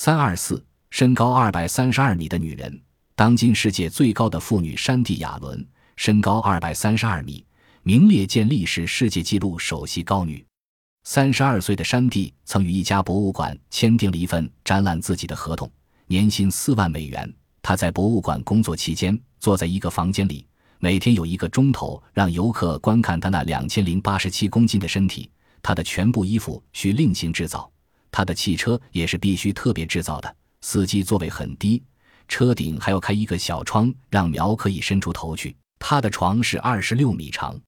三二四，身高二百三十二米的女人，当今世界最高的妇女山地亚伦，身高二百三十二米，名列健力士世界纪录首席高女。三十二岁的山地曾与一家博物馆签订了一份展览自己的合同，年薪四万美元。她在博物馆工作期间，坐在一个房间里，每天有一个钟头让游客观看她那两千零八十七公斤的身体。她的全部衣服需另行制造。他的汽车也是必须特别制造的，司机座位很低，车顶还要开一个小窗，让苗可以伸出头去。他的床是二十六米长。